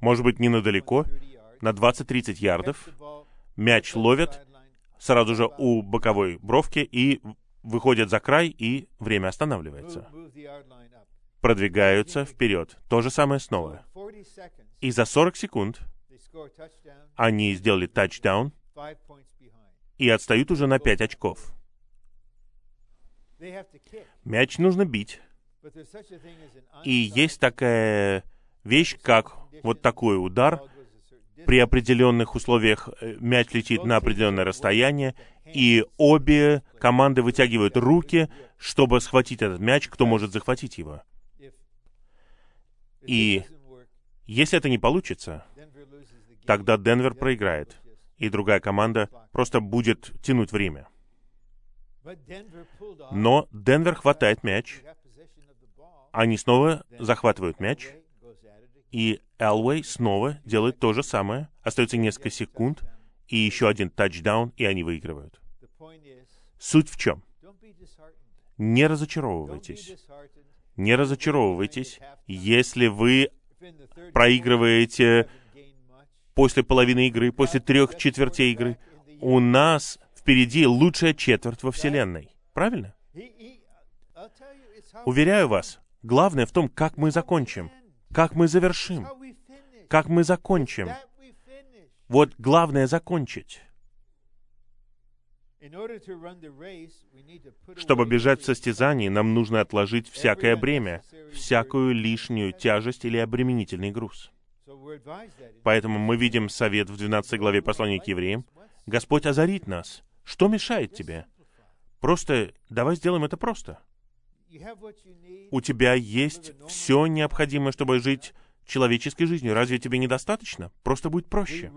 может быть, не надалеко, на 20-30 ярдов, мяч ловят сразу же у боковой бровки и выходят за край, и время останавливается продвигаются вперед. То же самое снова. И за 40 секунд они сделали тачдаун и отстают уже на 5 очков. Мяч нужно бить. И есть такая вещь, как вот такой удар. При определенных условиях э, мяч летит на определенное расстояние, и обе команды вытягивают руки, чтобы схватить этот мяч, кто может захватить его. И если это не получится, тогда Денвер проиграет, и другая команда просто будет тянуть время. Но Денвер хватает мяч, они снова захватывают мяч, и Элвей снова делает то же самое. Остается несколько секунд, и еще один тачдаун, и они выигрывают. Суть в чем? Не разочаровывайтесь не разочаровывайтесь, если вы проигрываете после половины игры, после трех четвертей игры. У нас впереди лучшая четверть во Вселенной. Правильно? Уверяю вас, главное в том, как мы закончим, как мы завершим, как мы закончим. Вот главное закончить. Чтобы бежать в состязании, нам нужно отложить всякое бремя, всякую лишнюю тяжесть или обременительный груз. Поэтому мы видим совет в 12 главе послания к евреям. Господь озарит нас. Что мешает тебе? Просто давай сделаем это просто. У тебя есть все необходимое, чтобы жить человеческой жизнью. Разве тебе недостаточно? Просто будет проще.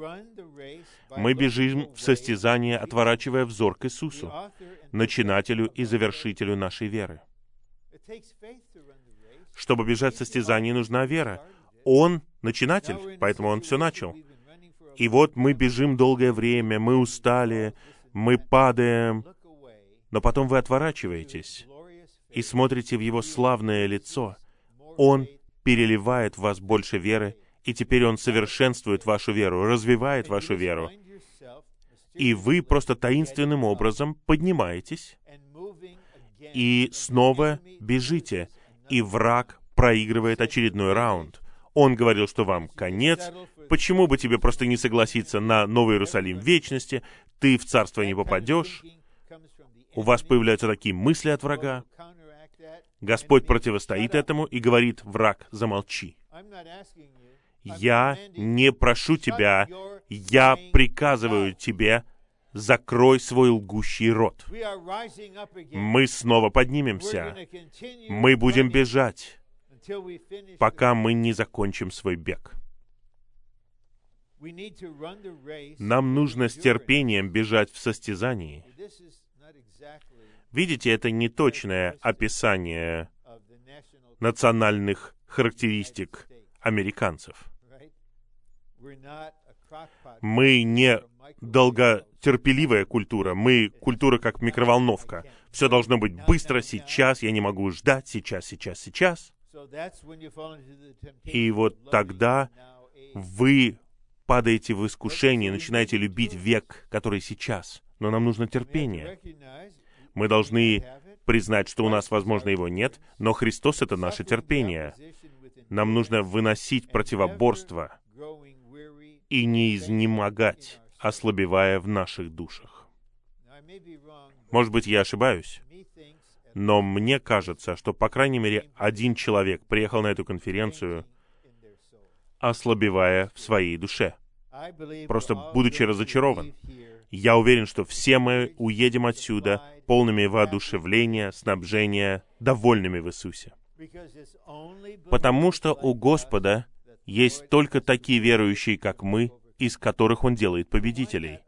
Мы бежим в состязание, отворачивая взор к Иисусу, начинателю и завершителю нашей веры. Чтобы бежать состязаний, нужна вера. Он начинатель, поэтому он все начал. И вот мы бежим долгое время, мы устали, мы падаем, но потом вы отворачиваетесь и смотрите в его славное лицо. Он переливает в вас больше веры, и теперь он совершенствует вашу веру, развивает вашу веру. И вы просто таинственным образом поднимаетесь и снова бежите, и враг проигрывает очередной раунд. Он говорил, что вам конец. Почему бы тебе просто не согласиться на Новый Иерусалим вечности? Ты в царство не попадешь. У вас появляются такие мысли от врага. Господь противостоит этому и говорит, враг, замолчи. Я не прошу тебя, я приказываю тебе, закрой свой лгущий рот. Мы снова поднимемся. Мы будем бежать, пока мы не закончим свой бег. Нам нужно с терпением бежать в состязании. Видите, это не точное описание национальных характеристик американцев. Мы не долготерпеливая культура, мы культура как микроволновка. Все должно быть быстро, сейчас, я не могу ждать, сейчас, сейчас, сейчас. И вот тогда вы падаете в искушение, начинаете любить век, который сейчас. Но нам нужно терпение. Мы должны признать, что у нас, возможно, его нет, но Христос — это наше терпение. Нам нужно выносить противоборство и не изнемогать, ослабевая в наших душах. Может быть, я ошибаюсь, но мне кажется, что, по крайней мере, один человек приехал на эту конференцию, ослабевая в своей душе, просто будучи разочарован. Я уверен, что все мы уедем отсюда полными воодушевления, снабжения, довольными в Иисусе. Потому что у Господа есть только такие верующие, как мы, из которых Он делает победителей.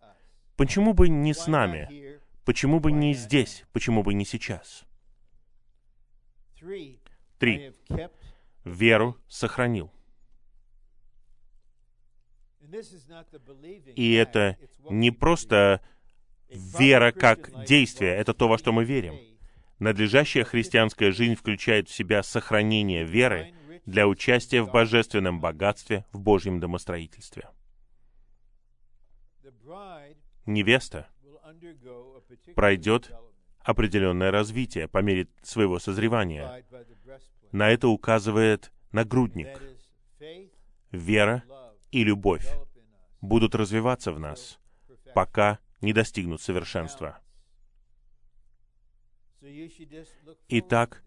Почему бы не с нами? Почему бы не здесь? Почему бы не сейчас? Три. Веру сохранил. И это не просто вера как действие, это то, во что мы верим. Надлежащая христианская жизнь включает в себя сохранение веры для участия в божественном богатстве в Божьем домостроительстве. Невеста пройдет определенное развитие по мере своего созревания. На это указывает нагрудник. Вера и любовь будут развиваться в нас, пока не достигнут совершенства. Итак,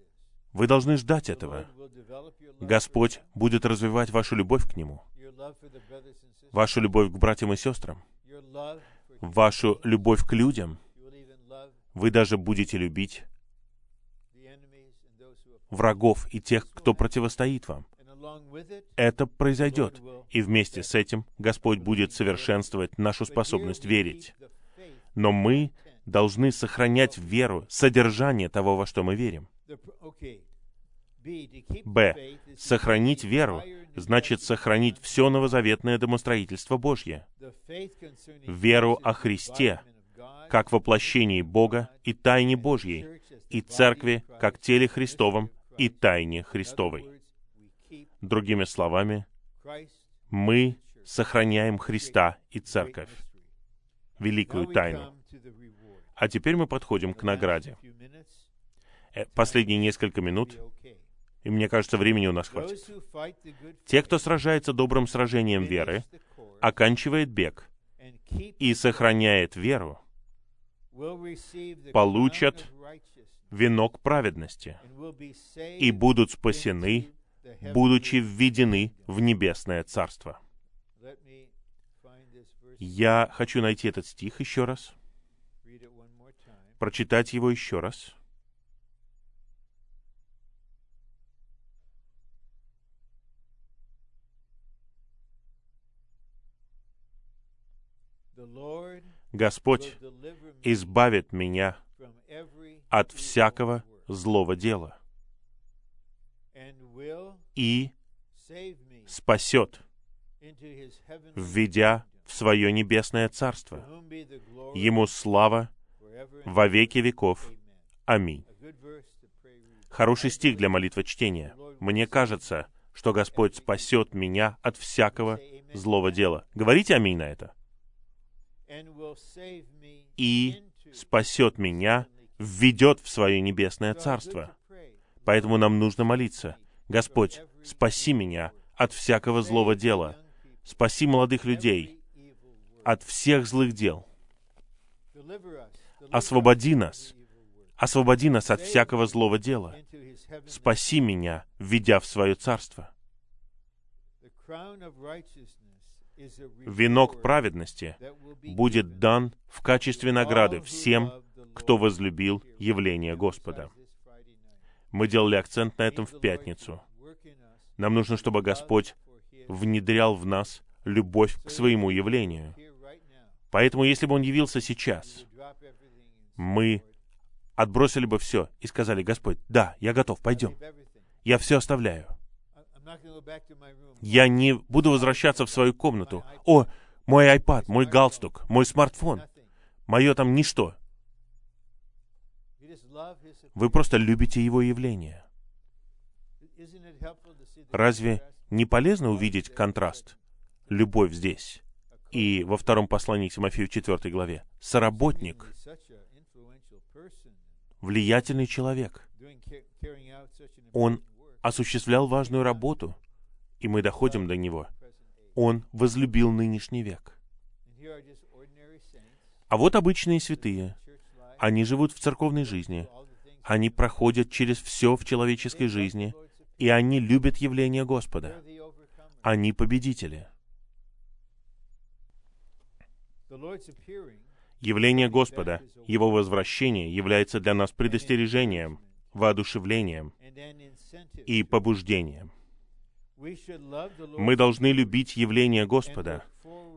вы должны ждать этого. Господь будет развивать вашу любовь к Нему, вашу любовь к братьям и сестрам, вашу любовь к людям. Вы даже будете любить врагов и тех, кто противостоит вам. Это произойдет, и вместе с этим Господь будет совершенствовать нашу способность верить. Но мы должны сохранять веру, содержание того, во что мы верим. Б. Сохранить веру значит сохранить все новозаветное домостроительство Божье. Веру о Христе, как воплощении Бога и тайне Божьей, и Церкви, как теле Христовом и тайне Христовой. Другими словами, мы сохраняем Христа и Церковь, великую тайну. А теперь мы подходим к награде. Э, последние несколько минут, и мне кажется, времени у нас хватит. Те, кто сражается добрым сражением веры, оканчивает бег и сохраняет веру, получат венок праведности и будут спасены, будучи введены в небесное царство. Я хочу найти этот стих еще раз прочитать его еще раз. Господь избавит меня от всякого злого дела и спасет, введя в свое небесное царство. Ему слава во веки веков. Аминь. Хороший стих для молитвы чтения. Мне кажется, что Господь спасет меня от всякого злого дела. Говорите аминь на это. И спасет меня, введет в свое небесное царство. Поэтому нам нужно молиться. Господь, спаси меня от всякого злого дела. Спаси молодых людей от всех злых дел. Освободи нас. Освободи нас от всякого злого дела. Спаси меня, введя в свое царство. Венок праведности будет дан в качестве награды всем, кто возлюбил явление Господа. Мы делали акцент на этом в пятницу. Нам нужно, чтобы Господь внедрял в нас любовь к своему явлению. Поэтому, если бы Он явился сейчас, мы отбросили бы все и сказали, Господь, да, я готов, пойдем. Я все оставляю. Я не буду возвращаться в свою комнату. О, мой iPad, мой галстук, мой смартфон. Мое там ничто. Вы просто любите Его явление. Разве не полезно увидеть контраст? Любовь здесь. И во втором послании к Тимофею 4 главе. Соработник, влиятельный человек. Он осуществлял важную работу, и мы доходим до него. Он возлюбил нынешний век. А вот обычные святые. Они живут в церковной жизни. Они проходят через все в человеческой жизни, и они любят явление Господа. Они победители. Явление Господа, Его возвращение является для нас предостережением, воодушевлением и побуждением. Мы должны любить явление Господа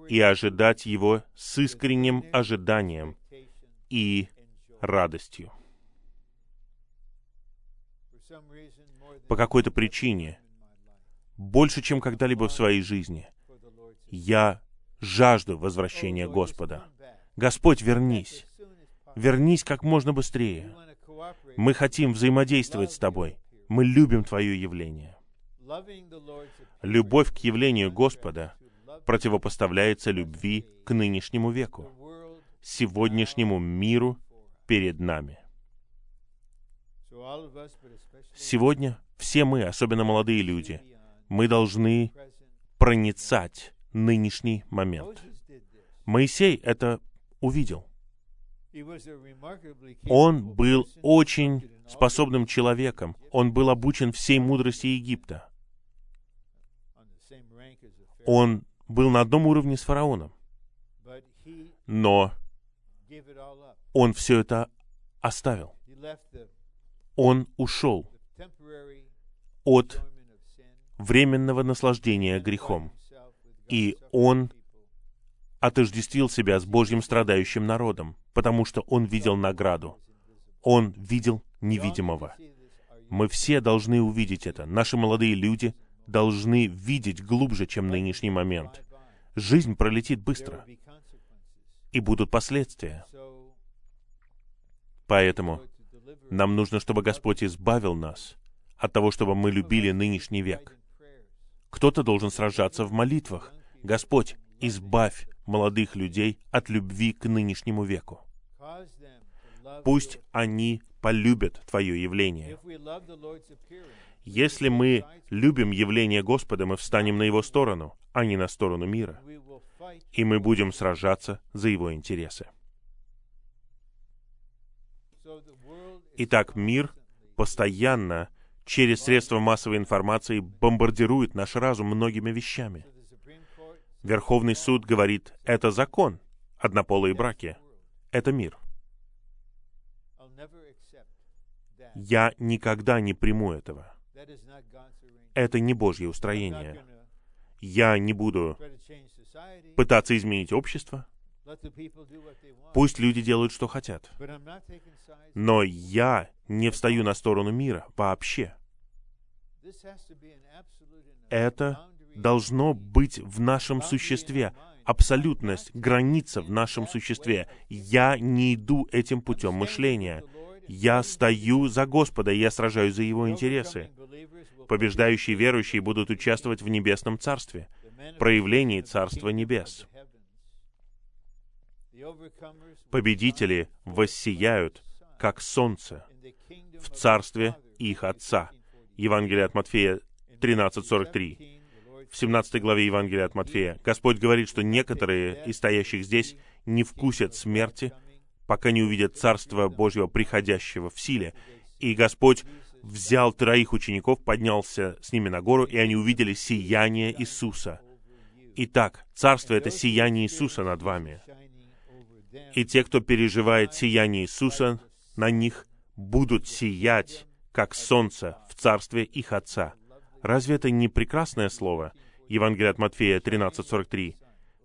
и ожидать Его с искренним ожиданием и радостью. По какой-то причине, больше, чем когда-либо в своей жизни, я жажду возвращения Господа. Господь, вернись. Вернись как можно быстрее. Мы хотим взаимодействовать с Тобой. Мы любим Твое явление. Любовь к явлению Господа противопоставляется любви к нынешнему веку, сегодняшнему миру перед нами. Сегодня все мы, особенно молодые люди, мы должны проницать нынешний момент. Моисей это увидел. Он был очень способным человеком. Он был обучен всей мудрости Египта. Он был на одном уровне с фараоном. Но он все это оставил. Он ушел от временного наслаждения грехом. И он отождествил себя с Божьим страдающим народом, потому что он видел награду. Он видел невидимого. Мы все должны увидеть это. Наши молодые люди должны видеть глубже, чем нынешний момент. Жизнь пролетит быстро, и будут последствия. Поэтому нам нужно, чтобы Господь избавил нас от того, чтобы мы любили нынешний век. Кто-то должен сражаться в молитвах. Господь, избавь молодых людей от любви к нынешнему веку. Пусть они полюбят Твое явление. Если мы любим явление Господа, мы встанем на Его сторону, а не на сторону мира. И мы будем сражаться за Его интересы. Итак, мир постоянно через средства массовой информации бомбардирует наш разум многими вещами. Верховный суд говорит, это закон, однополые браки, это мир. Я никогда не приму этого. Это не Божье устроение. Я не буду пытаться изменить общество. Пусть люди делают, что хотят. Но я не встаю на сторону мира вообще. Это должно быть в нашем существе. Абсолютность, граница в нашем существе. Я не иду этим путем мышления. Я стою за Господа, я сражаюсь за Его интересы. Побеждающие верующие будут участвовать в Небесном Царстве, проявлении Царства Небес. Победители воссияют, как солнце, в Царстве их Отца. Евангелие от Матфея 13.43. В 17 главе Евангелия от Матфея Господь говорит, что некоторые из стоящих здесь не вкусят смерти, пока не увидят Царство Божьего приходящего в силе. И Господь взял троих учеников, поднялся с ними на гору, и они увидели сияние Иисуса. Итак, Царство — это сияние Иисуса над вами. И те, кто переживает сияние Иисуса на них, будут сиять, как солнце в Царстве их Отца. Разве это не прекрасное слово? Евангелие от Матфея 13.43.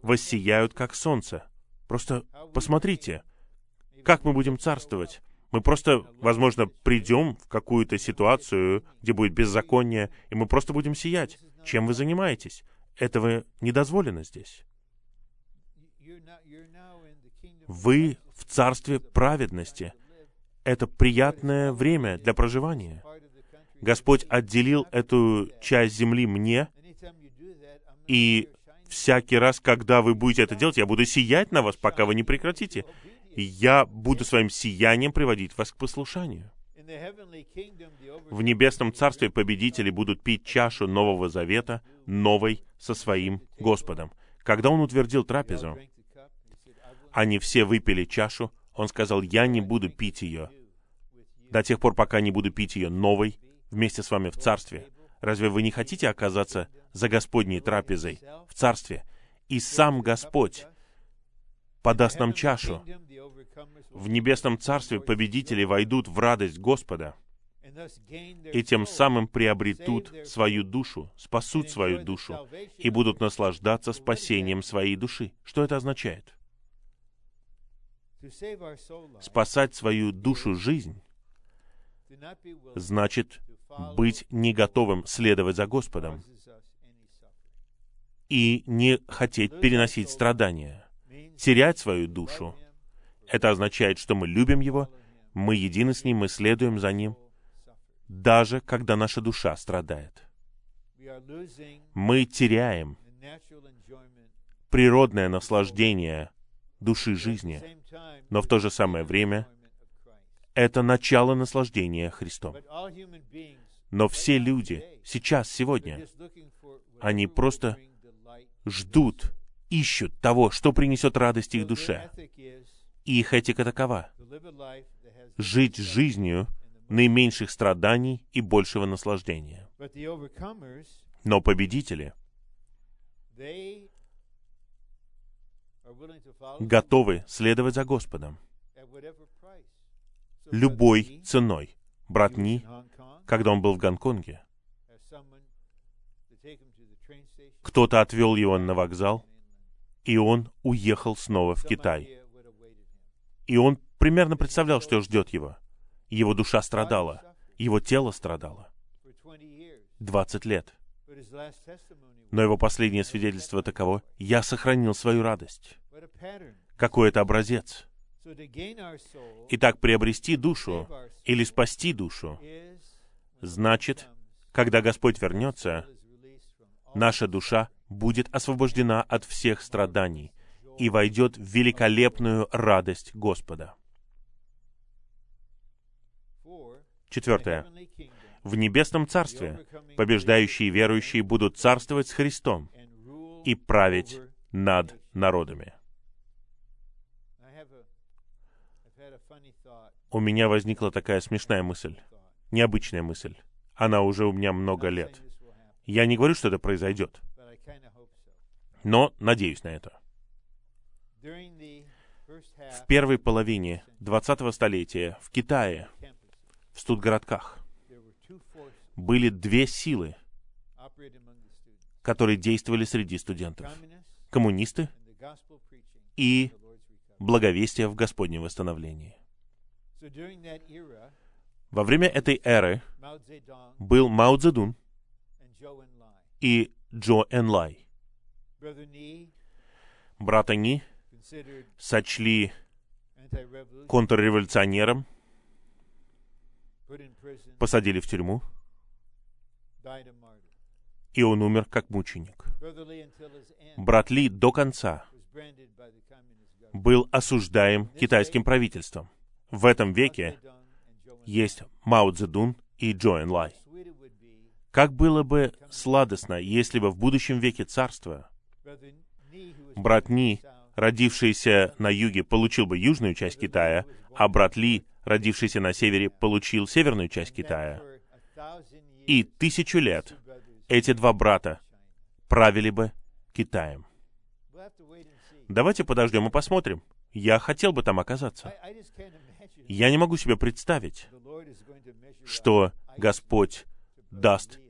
«Воссияют, как солнце». Просто посмотрите, как мы будем царствовать. Мы просто, возможно, придем в какую-то ситуацию, где будет беззаконие, и мы просто будем сиять. Чем вы занимаетесь? Этого не дозволено здесь. Вы в царстве праведности. Это приятное время для проживания. Господь отделил эту часть земли мне, и всякий раз, когда вы будете это делать, я буду сиять на вас, пока вы не прекратите. И я буду своим сиянием приводить вас к послушанию. В небесном царстве победители будут пить чашу Нового Завета, новой, со своим Господом. Когда он утвердил трапезу, они все выпили чашу, он сказал, я не буду пить ее до тех пор, пока не буду пить ее новой вместе с вами в царстве. Разве вы не хотите оказаться за Господней трапезой в царстве? И сам Господь подаст нам чашу. В небесном царстве победители войдут в радость Господа и тем самым приобретут свою душу, спасут свою душу и будут наслаждаться спасением своей души. Что это означает? Спасать свою душу жизнь значит быть не готовым следовать за Господом и не хотеть переносить страдания. Терять свою душу — это означает, что мы любим Его, мы едины с Ним, мы следуем за Ним, даже когда наша душа страдает. Мы теряем природное наслаждение души жизни, но в то же самое время это начало наслаждения Христом. Но все люди сейчас, сегодня, они просто ждут, ищут того, что принесет радость их душе. И их этика такова — жить жизнью наименьших страданий и большего наслаждения. Но победители готовы следовать за Господом любой ценой. Брат Ни, когда он был в Гонконге, кто-то отвел его на вокзал, и он уехал снова в Китай. И он примерно представлял, что ждет его. Его душа страдала, его тело страдало. 20 лет. Но его последнее свидетельство таково, «Я сохранил свою радость». Какой это образец? Итак, приобрести душу или спасти душу значит, когда Господь вернется, наша душа будет освобождена от всех страданий и войдет в великолепную радость Господа. Четвертое. В небесном царстве побеждающие верующие будут царствовать с Христом и править над народами. У меня возникла такая смешная мысль, необычная мысль. Она уже у меня много лет. Я не говорю, что это произойдет, но надеюсь на это. В первой половине 20-го столетия в Китае, в студгородках, были две силы, которые действовали среди студентов. Коммунисты и благовестие в Господнем восстановлении. Во время этой эры был Мао Цзэдун, и Джо Энлай. Брата Ни сочли контрреволюционером, посадили в тюрьму, и он умер как мученик. Брат Ли до конца был осуждаем китайским правительством. В этом веке есть Мао Цзэдун и Джоэн Лай. Как было бы сладостно, если бы в будущем веке царства брат Ни, родившийся на юге, получил бы южную часть Китая, а брат Ли, родившийся на севере, получил северную часть Китая. И тысячу лет эти два брата правили бы Китаем. Давайте подождем и посмотрим. Я хотел бы там оказаться. Я не могу себе представить, что Господь даст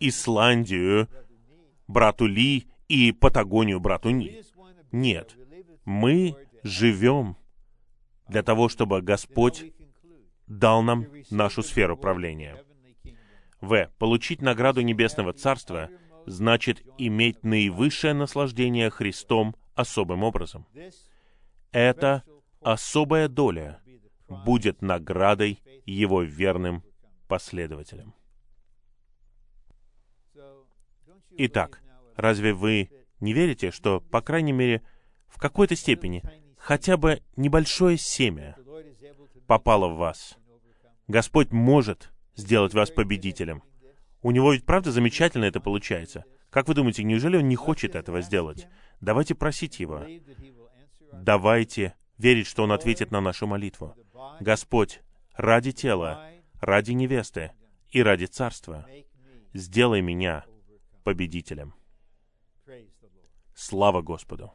Исландию брату Ли и Патагонию брату Ни. Нет. Мы живем для того, чтобы Господь дал нам нашу сферу правления. В. Получить награду Небесного Царства значит иметь наивысшее наслаждение Христом особым образом. Эта особая доля будет наградой Его верным последователям. Итак, разве вы не верите, что, по крайней мере, в какой-то степени, хотя бы небольшое семя попало в вас? Господь может сделать вас победителем. У него ведь правда замечательно это получается. Как вы думаете, неужели он не хочет этого сделать? Давайте просить его. Давайте верить, что он ответит на нашу молитву. Господь, ради тела, ради невесты и ради царства, сделай меня победителем. Слава Господу!